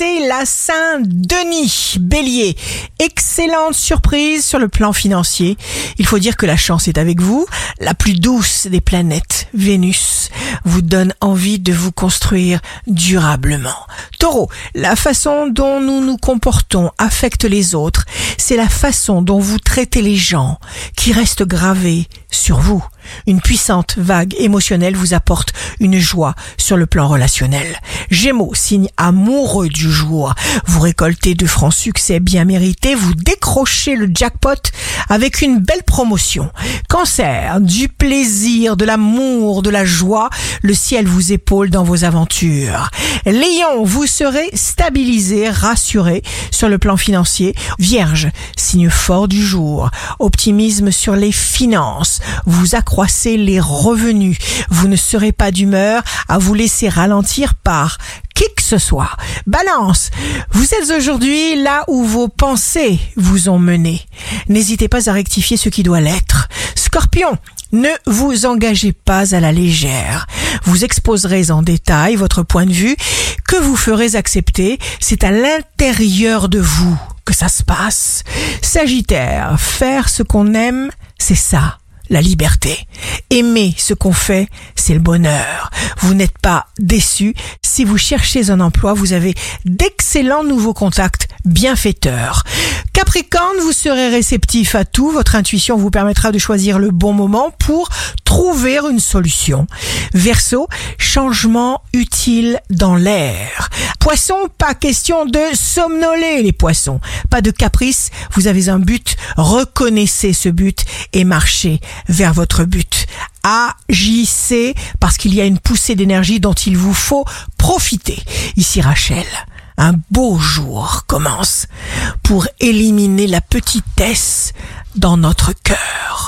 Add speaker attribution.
Speaker 1: c'est la Saint-Denis. Bélier, excellente surprise sur le plan financier. Il faut dire que la chance est avec vous. La plus douce des planètes, Vénus, vous donne envie de vous construire durablement. Taureau, la façon dont nous nous comportons affecte les autres. C'est la façon dont vous traitez les gens qui reste gravée sur vous. Une puissante vague émotionnelle vous apporte une joie sur le plan relationnel. Gémeaux, signe amoureux du jour. Vous récoltez de francs succès bien mérités, vous décrochez le jackpot avec une belle promotion. Cancer, du plaisir, de l'amour, de la joie, le ciel vous épaule dans vos aventures. Lion, vous serez stabilisé, rassuré sur le plan financier. Vierge, signe fort du jour. Optimisme sur les finances. Vous accroissez les revenus. Vous ne serez pas d'humeur à vous laisser ralentir par ce soit. Balance, vous êtes aujourd'hui là où vos pensées vous ont mené. N'hésitez pas à rectifier ce qui doit l'être. Scorpion, ne vous engagez pas à la légère. Vous exposerez en détail votre point de vue que vous ferez accepter. C'est à l'intérieur de vous que ça se passe. Sagittaire, faire ce qu'on aime, c'est ça la liberté. Aimer ce qu'on fait, c'est le bonheur. Vous n'êtes pas déçu. Si vous cherchez un emploi, vous avez d'excellents nouveaux contacts bienfaiteurs. Capricorne, vous serez réceptif à tout. Votre intuition vous permettra de choisir le bon moment pour trouver une solution. Verseau, changement utile dans l'air. Poisson, pas question de somnoler les poissons. Pas de caprice, vous avez un but, reconnaissez ce but et marchez vers votre but. Agissez parce qu'il y a une poussée d'énergie dont il vous faut profiter. Ici Rachel un beau jour commence pour éliminer la petitesse dans notre cœur.